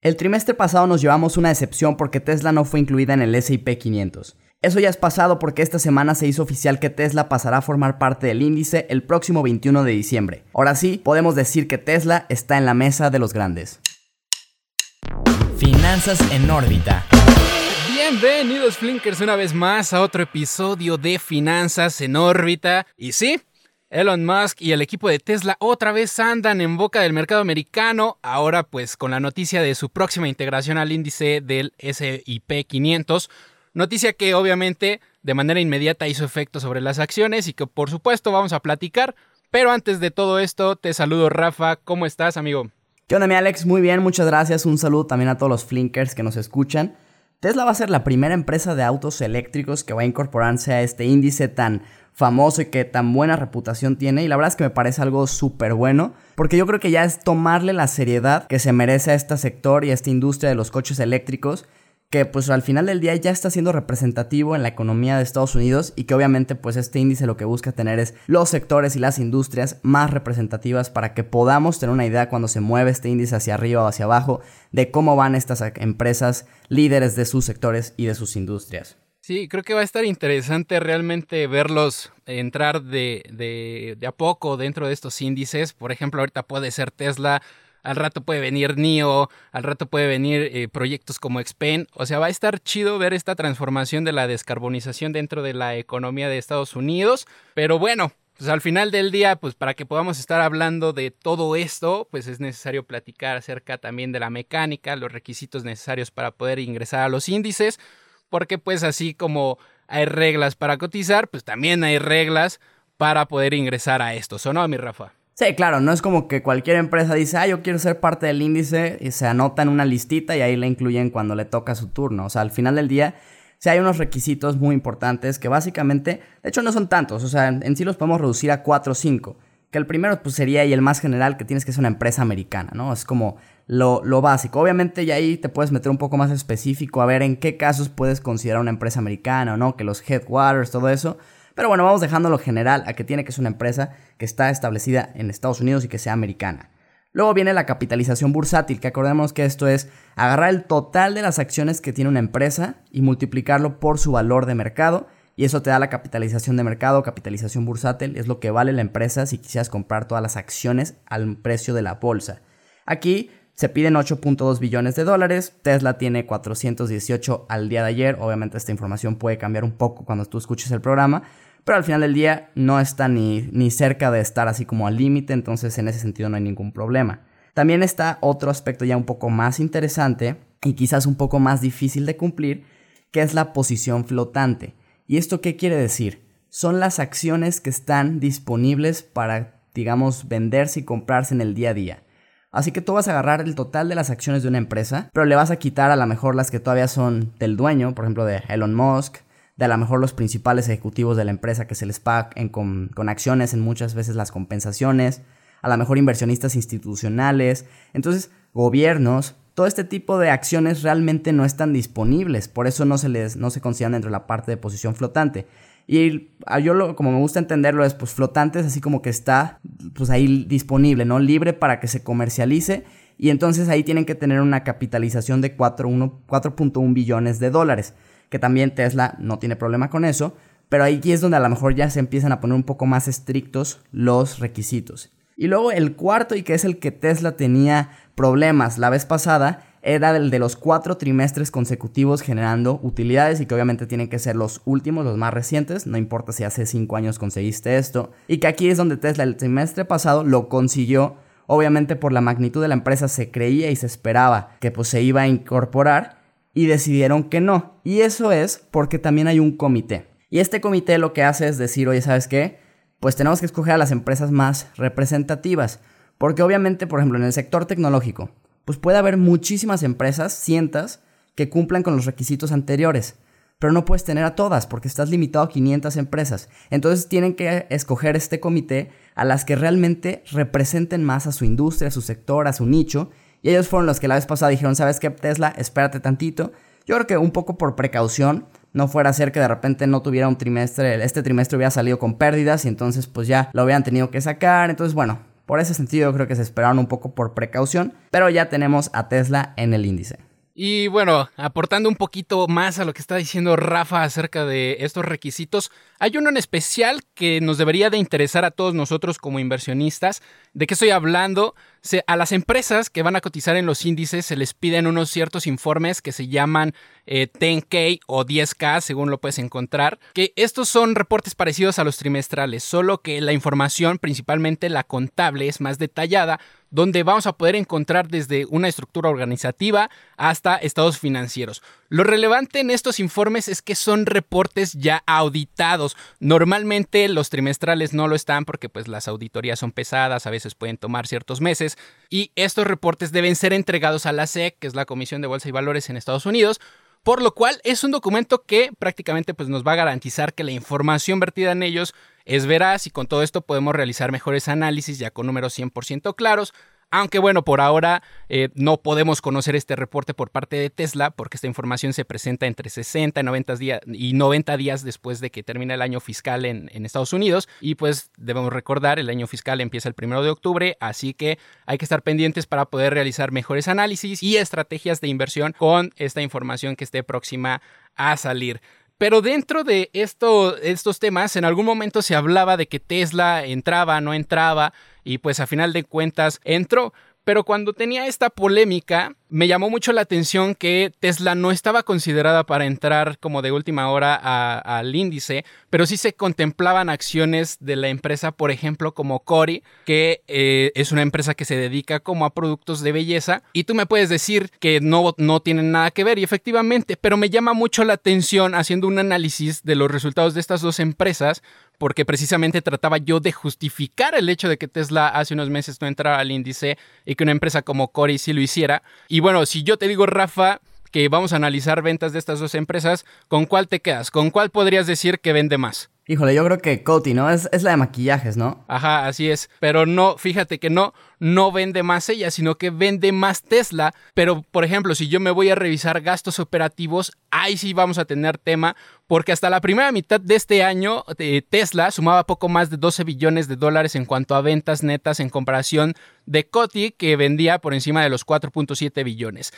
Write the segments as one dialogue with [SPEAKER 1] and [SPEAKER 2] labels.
[SPEAKER 1] El trimestre pasado nos llevamos una decepción porque Tesla no fue incluida en el S&P 500. Eso ya es pasado porque esta semana se hizo oficial que Tesla pasará a formar parte del índice el próximo 21 de diciembre. Ahora sí, podemos decir que Tesla está en la mesa de los grandes.
[SPEAKER 2] Finanzas en órbita.
[SPEAKER 3] Bienvenidos Flinkers una vez más a otro episodio de Finanzas en órbita. Y sí, Elon Musk y el equipo de Tesla otra vez andan en boca del mercado americano, ahora pues con la noticia de su próxima integración al índice del SIP 500, noticia que obviamente de manera inmediata hizo efecto sobre las acciones y que por supuesto vamos a platicar, pero antes de todo esto te saludo Rafa, ¿cómo estás amigo?
[SPEAKER 1] ¿Qué onda mi Alex? Muy bien, muchas gracias, un saludo también a todos los Flinkers que nos escuchan. Tesla va a ser la primera empresa de autos eléctricos que va a incorporarse a este índice tan famoso y que tan buena reputación tiene. Y la verdad es que me parece algo súper bueno. Porque yo creo que ya es tomarle la seriedad que se merece a este sector y a esta industria de los coches eléctricos. Que pues al final del día ya está siendo representativo en la economía de Estados Unidos y que obviamente pues este índice lo que busca tener es los sectores y las industrias más representativas para que podamos tener una idea cuando se mueve este índice hacia arriba o hacia abajo de cómo van estas empresas líderes de sus sectores y de sus industrias.
[SPEAKER 3] Sí, creo que va a estar interesante realmente verlos entrar de, de, a poco dentro de estos índices. Por ejemplo, ahorita puede ser Tesla, al rato puede venir NIO, al rato puede venir eh, proyectos como Xpen. O sea, va a estar chido ver esta transformación de la descarbonización dentro de la economía de Estados Unidos. Pero bueno, pues al final del día, pues para que podamos estar hablando de todo esto, pues es necesario platicar acerca también de la mecánica, los requisitos necesarios para poder ingresar a los índices porque pues así como hay reglas para cotizar, pues también hay reglas para poder ingresar a esto. ¿O no, mi Rafa?
[SPEAKER 1] Sí, claro, no es como que cualquier empresa dice, ah, yo quiero ser parte del índice y se anota en una listita y ahí la incluyen cuando le toca su turno. O sea, al final del día, sí hay unos requisitos muy importantes que básicamente, de hecho no son tantos, o sea, en, sí los podemos reducir a 4 o 5. Que el primero pues sería y el más general que tienes que ser una empresa americana, ¿no? Es como lo, básico. Obviamente ya ahí te puedes meter un poco más específico a ver en qué casos puedes considerar una empresa americana o no, que los headwaters, todo eso. Pero bueno, vamos dejando lo general a que tiene que ser una empresa que está establecida en Estados Unidos y que sea americana. Luego viene la capitalización bursátil, que acordemos que esto es agarrar el total de las acciones que tiene una empresa y multiplicarlo por su valor de mercado. Y eso te da la capitalización de mercado, capitalización bursátil, es lo que vale la empresa si quisieras comprar todas las acciones al precio de la bolsa. Aquí se piden 8.2 billones de dólares. Tesla tiene 418 al día de ayer. Obviamente esta información puede cambiar un poco cuando tú escuches el programa. Pero al final del día no está ni, ni cerca de estar así como al límite. Entonces en ese sentido no hay ningún problema. También está otro aspecto ya un poco más interesante y quizás un poco más difícil de cumplir, que es la posición flotante. ¿Y esto qué quiere decir? Son las acciones que están disponibles para, digamos, venderse y comprarse en el día a día. Así que tú vas a agarrar el total de las acciones de una empresa, pero le vas a quitar a lo mejor las que todavía son del dueño, por ejemplo de Elon Musk, de a lo mejor los principales ejecutivos de la empresa que se les paga con, acciones en muchas veces las compensaciones, a lo mejor inversionistas institucionales, entonces gobiernos, todo este tipo de acciones realmente no están disponibles, por eso no se les no se consideran dentro de la parte de posición flotante. Y ah, yo lo, como me gusta entenderlo es pues flotantes, así como que está pues ahí disponible, ¿no? Libre para que se comercialice. Y entonces ahí tienen que tener una capitalización de 4.1 billones de dólares. Que también Tesla no tiene problema con eso. Pero ahí es donde a lo mejor ya se empiezan a poner un poco más estrictos los requisitos. Y luego el cuarto y que es el que Tesla tenía problemas la vez pasada era el de los cuatro trimestres consecutivos generando utilidades y que obviamente tienen que ser los últimos, los más recientes, no importa si hace cinco años conseguiste esto, y que aquí es donde Tesla el trimestre pasado lo consiguió, obviamente por la magnitud de la empresa se creía y se esperaba que pues se iba a incorporar y decidieron que no, y eso es porque también hay un comité. Y este comité lo que hace es decir, oye, ¿sabes qué? Pues tenemos que escoger a las empresas más representativas, porque obviamente, por ejemplo, en el sector tecnológico, pues puede haber muchísimas empresas, cientas, que cumplan con los requisitos anteriores. Pero no puedes tener a todas porque estás limitado a 500 empresas. Entonces tienen que escoger este comité a las que realmente representen más a su industria, a su sector, a su nicho. Y ellos fueron los que la vez pasada dijeron, ¿sabes qué, Tesla? Espérate tantito. Yo creo que un poco por precaución, no fuera a ser que de repente no tuviera un trimestre, este trimestre hubiera salido con pérdidas y entonces pues ya lo hubieran tenido que sacar. Entonces, bueno, Por ese sentido, creo que se esperaron un poco por precaución, pero ya tenemos a Tesla en el índice.
[SPEAKER 3] Y bueno, aportando un poquito más a lo que está diciendo Rafa acerca de estos requisitos, hay uno en especial que nos debería de interesar a todos nosotros como inversionistas. ¿De qué estoy hablando? a las empresas que van a cotizar en los índices se les piden unos ciertos informes que se llaman 10K eh, o 10K, según lo puedes encontrar, que estos son reportes parecidos a los trimestrales, solo que la información, principalmente la contable, es más detallada, donde vamos a poder encontrar desde una estructura organizativa hasta estados financieros. Lo relevante en estos informes es que son reportes ya auditados. Normalmente los trimestrales no lo están porque pues las auditorías son pesadas, a veces pueden tomar ciertos meses y estos reportes deben ser entregados a la SEC, que es la Comisión de Bolsa y Valores en Estados Unidos, por lo cual es un documento que prácticamente pues, nos va a garantizar que la información vertida en ellos es veraz y con todo esto podemos realizar mejores análisis ya con números 100% claros, aunque bueno, por ahora eh, no podemos conocer este reporte por parte de Tesla porque esta información se presenta entre 60 y 90 días, y 90 días después de que termine el año fiscal en, en, Estados Unidos. Y pues debemos recordar, el año fiscal empieza el primero de octubre, así que hay que estar pendientes para poder realizar mejores análisis y estrategias de inversión con esta información que esté próxima a salir. Pero dentro de esto, estos temas, en algún momento se hablaba de que Tesla entraba, no entraba, y pues a final de cuentas entró. Pero cuando tenía esta polémica, me llamó mucho la atención que Tesla no estaba considerada para entrar como de última hora al índice, pero sí se contemplaban acciones de la empresa, por ejemplo, como Cori, que eh, es una empresa que se dedica como a productos de belleza. Y tú me puedes decir que no, no tienen nada que ver, y efectivamente, pero me llama mucho la atención haciendo un análisis de los resultados de estas dos empresas, porque precisamente trataba yo de justificar el hecho de que Tesla hace unos meses no entrara al índice y que una empresa como Cori sí lo hiciera. Bueno, si yo te digo, Rafa, que vamos a analizar ventas de estas dos empresas, ¿con cuál te quedas? ¿Con cuál podrías decir que vende más?
[SPEAKER 1] Híjole, yo creo que Coty, ¿no? Es, la de maquillajes, ¿no?
[SPEAKER 3] Ajá, así es. Pero no, fíjate que no, no vende más ella, sino que vende más Tesla. Pero, por ejemplo, si yo me voy a revisar gastos operativos, ahí sí vamos a tener tema, porque hasta la primera mitad de este año eh, Tesla sumaba poco más de 12 billones de dólares en cuanto a ventas netas en comparación de Coty, que vendía por encima de los 4.7 billones.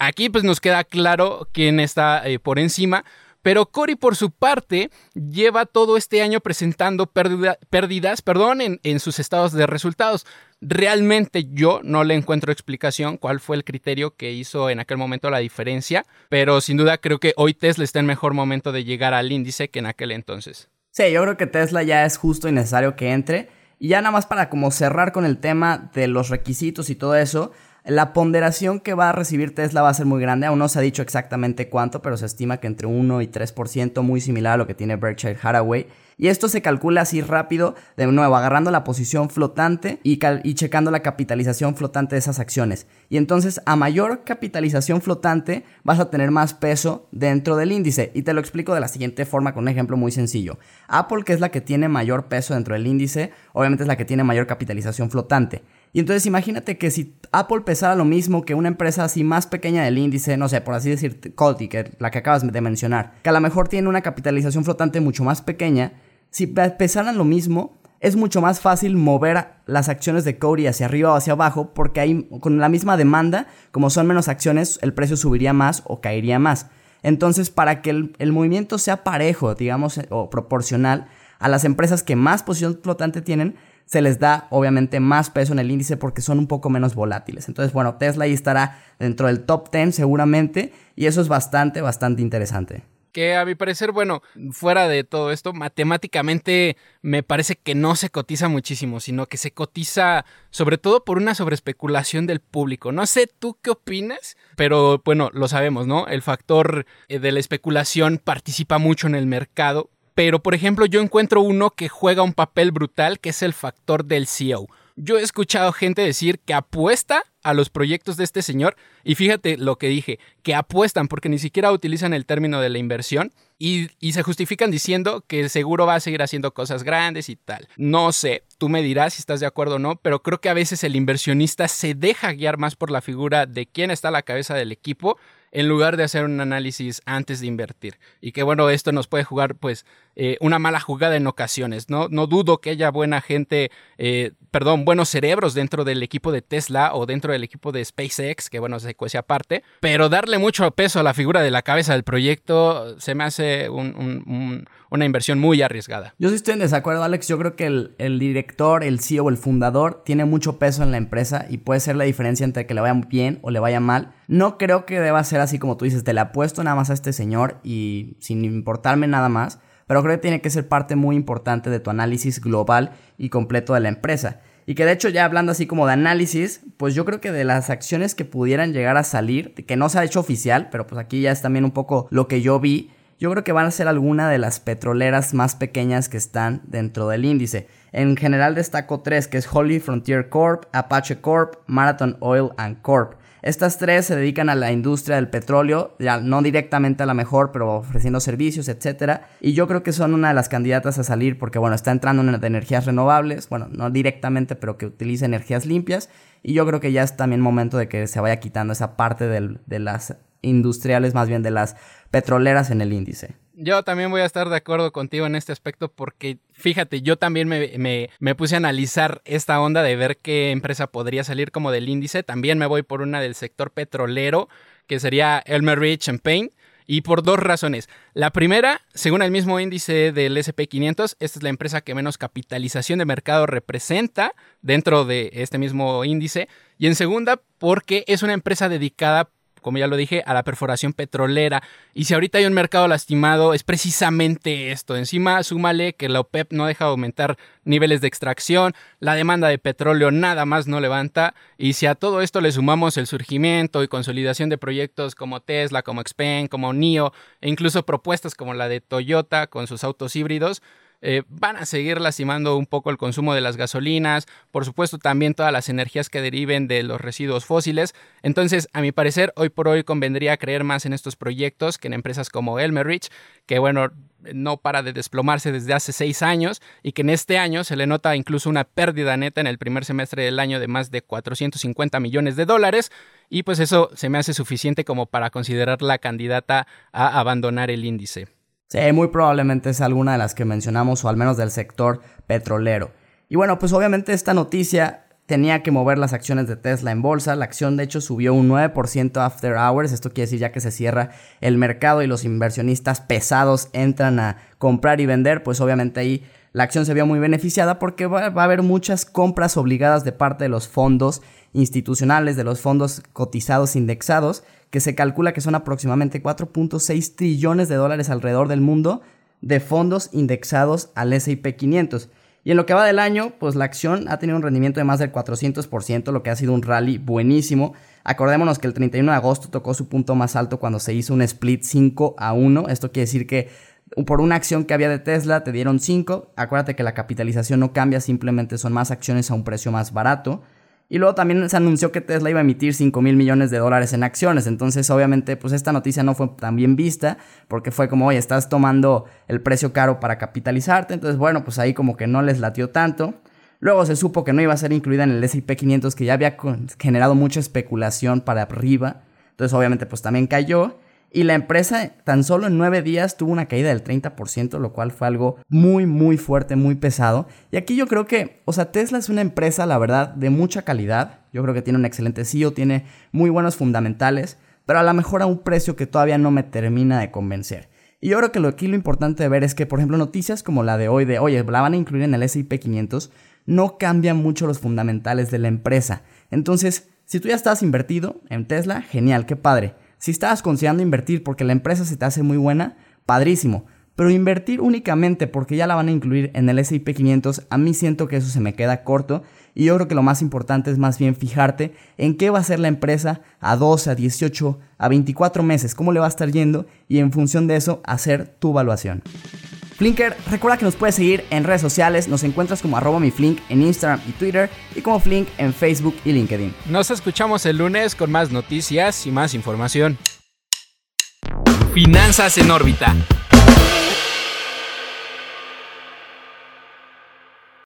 [SPEAKER 3] Aquí pues nos queda claro quién está eh, por encima, pero Cory, por su parte, lleva todo este año presentando pérdidas perdón, en, sus estados de resultados. Realmente yo no le encuentro explicación cuál fue el criterio que hizo en aquel momento la diferencia, pero sin duda creo que hoy Tesla está en mejor momento de llegar al índice que en aquel entonces.
[SPEAKER 1] Sí, yo creo que Tesla ya es justo y necesario que entre. Y ya nada más para como cerrar con el tema de los requisitos y todo eso, la ponderación que va a recibir Tesla va a ser muy grande. Aún no se ha dicho exactamente cuánto, pero se estima que entre 1 y 3%, muy similar a lo que tiene Berkshire Hathaway. Y esto se calcula así rápido, de nuevo, agarrando la posición flotante y, y, checando la capitalización flotante de esas acciones. Y entonces, a mayor capitalización flotante, vas a tener más peso dentro del índice. Y te lo explico de la siguiente forma con un ejemplo muy sencillo. Apple, que es la que tiene mayor peso dentro del índice, obviamente es la que tiene mayor capitalización flotante. Y entonces imagínate que si Apple pesara lo mismo que una empresa así más pequeña del índice, no sé, por así decir, Coty, que la que acabas de mencionar, que a lo mejor tiene una capitalización flotante mucho más pequeña, si pesaran lo mismo, es mucho más fácil mover las acciones de Coty hacia arriba o hacia abajo, porque ahí con la misma demanda, como son menos acciones, el precio subiría más o caería más. Entonces, para que el, el movimiento sea parejo, digamos, o proporcional a las empresas que más posición flotante tienen, se les da obviamente más peso en el índice porque son un poco menos volátiles. Entonces, bueno, Tesla ahí estará dentro del top 10 seguramente y eso es bastante, bastante interesante.
[SPEAKER 3] Que a mi parecer, bueno, fuera de todo esto, matemáticamente me parece que no se cotiza muchísimo, sino que se cotiza sobre todo por una sobreespeculación del público. No sé tú qué opinas, pero bueno, lo sabemos, ¿no? El factor eh, de la especulación participa mucho en el mercado pero por ejemplo yo encuentro uno que juega un papel brutal que es el factor del CEO. Yo he escuchado gente decir que apuesta a los proyectos de este señor y fíjate lo que dije, que apuestan porque ni siquiera utilizan el término de la inversión y, y, se justifican diciendo que seguro va a seguir haciendo cosas grandes y tal. No sé, tú me dirás si estás de acuerdo o no, pero creo que a veces el inversionista se deja guiar más por la figura de quién está a la cabeza del equipo en lugar de hacer un análisis antes de invertir. Y que bueno, esto nos puede jugar pues eh, una mala jugada en ocasiones. No, no dudo que haya buena gente, eh, perdón, buenos cerebros dentro del equipo de Tesla o dentro del equipo de SpaceX, que bueno, se cuece aparte, pero darle mucho peso a la figura de la cabeza del proyecto se me hace una inversión muy arriesgada.
[SPEAKER 1] Yo sí estoy en desacuerdo, Alex. Yo creo que el, director, el CEO, el fundador, tiene mucho peso en la empresa y puede ser la diferencia entre que le vaya bien o le vaya mal. No creo que deba ser así como tú dices, te le apuesto nada más a este señor y sin importarme nada más pero creo que tiene que ser parte muy importante de tu análisis global y completo de la empresa. Y que de hecho ya hablando así como de análisis, pues yo creo que de las acciones que pudieran llegar a salir, que no se ha hecho oficial, pero pues aquí ya es también un poco lo que yo vi, yo creo que van a ser alguna de las petroleras más pequeñas que están dentro del índice. En general destaco tres, que es Holy Frontier Corp, Apache Corp, Marathon Oil and Corp. Estas tres se dedican a la industria del petróleo, ya no directamente a la mejor, pero ofreciendo servicios, etc. Y yo creo que son una de las candidatas a salir porque, bueno, está entrando en energías renovables, bueno, no directamente, pero que utiliza energías limpias. Y yo creo que ya es también momento de que se vaya quitando esa parte de las industriales, más bien de las petroleras en el índice.
[SPEAKER 3] Yo también voy a estar de acuerdo contigo en este aspecto porque fíjate, yo también me, me, puse a analizar esta onda de ver qué empresa podría salir como del índice. También me voy por una del sector petrolero, que sería Elmer Rich Champagne. Y por dos razones. La primera, según el mismo índice del SP500, esta es la empresa que menos capitalización de mercado representa dentro de este mismo índice. Y en segunda, porque es una empresa dedicada como ya lo dije, a la perforación petrolera. Y si ahorita hay un mercado lastimado, es precisamente esto. Encima, súmale que la OPEP no deja de aumentar niveles de extracción, la demanda de petróleo nada más no levanta. Y si a todo esto le sumamos el surgimiento y consolidación de proyectos como Tesla, como Xpeng, como NIO, e incluso propuestas como la de Toyota con sus autos híbridos, eh, van a seguir lastimando un poco el consumo de las gasolinas, por supuesto también todas las energías que deriven de los residuos fósiles. Entonces, a mi parecer, hoy por hoy convendría creer más en estos proyectos que en empresas como Elmerich, que bueno, no para de desplomarse desde hace seis años y que en este año se le nota incluso una pérdida neta en el primer semestre del año de más de 450 millones de dólares y pues eso se me hace suficiente como para considerarla candidata a abandonar el índice.
[SPEAKER 1] Sí, muy probablemente es alguna de las que mencionamos o al menos del sector petrolero. Y bueno, pues obviamente esta noticia tenía que mover las acciones de Tesla en bolsa. La acción de hecho subió un 9% after hours. Esto quiere decir ya que se cierra el mercado y los inversionistas pesados entran a comprar y vender, pues obviamente ahí la acción se vio muy beneficiada porque va, a haber muchas compras obligadas de parte de los fondos institucionales, de los fondos cotizados indexados, que se calcula que son aproximadamente 4.6 trillones de dólares alrededor del mundo de fondos indexados al S&P 500. Y en lo que va del año, pues la acción ha tenido un rendimiento de más del 400%, lo que ha sido un rally buenísimo. Acordémonos que el 31 de agosto tocó su punto más alto cuando se hizo un split 5 a 1. Esto quiere decir que por una acción que había de Tesla te dieron 5. Acuérdate que la capitalización no cambia, simplemente son más acciones a un precio más barato. Y luego también se anunció que Tesla iba a emitir 5 mil millones de dólares en acciones. Entonces, obviamente, pues esta noticia no fue tan bien vista porque fue como, oye, estás tomando el precio caro para capitalizarte. Entonces, bueno, pues ahí como que no les latió tanto. Luego se supo que no iba a ser incluida en el S&P 500 que ya había generado mucha especulación para arriba. Entonces, obviamente, pues también cayó. Y la empresa tan solo en nueve días tuvo una caída del 30%, lo cual fue algo muy, muy fuerte, muy pesado. Y aquí yo creo que, o sea, Tesla es una empresa, la verdad, de mucha calidad. Yo creo que tiene un excelente CEO, tiene muy buenos fundamentales, pero a lo mejor a un precio que todavía no me termina de convencer. Y yo creo que lo, aquí lo importante de ver es que, por ejemplo, noticias como la de hoy de, oye, la van a incluir en el S&P 500, no cambian mucho los fundamentales de la empresa. Entonces, si tú ya estás invertido en Tesla, genial, qué padre. Si estabas considerando invertir porque la empresa se te hace muy buena, padrísimo. Pero invertir únicamente porque ya la van a incluir en el S&P 500, a mí siento que eso se me queda corto y yo creo que lo más importante es más bien fijarte en qué va a ser la empresa a 12, a 18, a 24 meses, cómo le va a estar yendo y en función de eso hacer tu evaluación. Flinker, recuerda que nos puedes seguir en redes sociales, nos encuentras como arroba mi Flink en Instagram y Twitter y como Flink en Facebook y LinkedIn.
[SPEAKER 3] Nos escuchamos el lunes con más noticias y más información. Finanzas en órbita.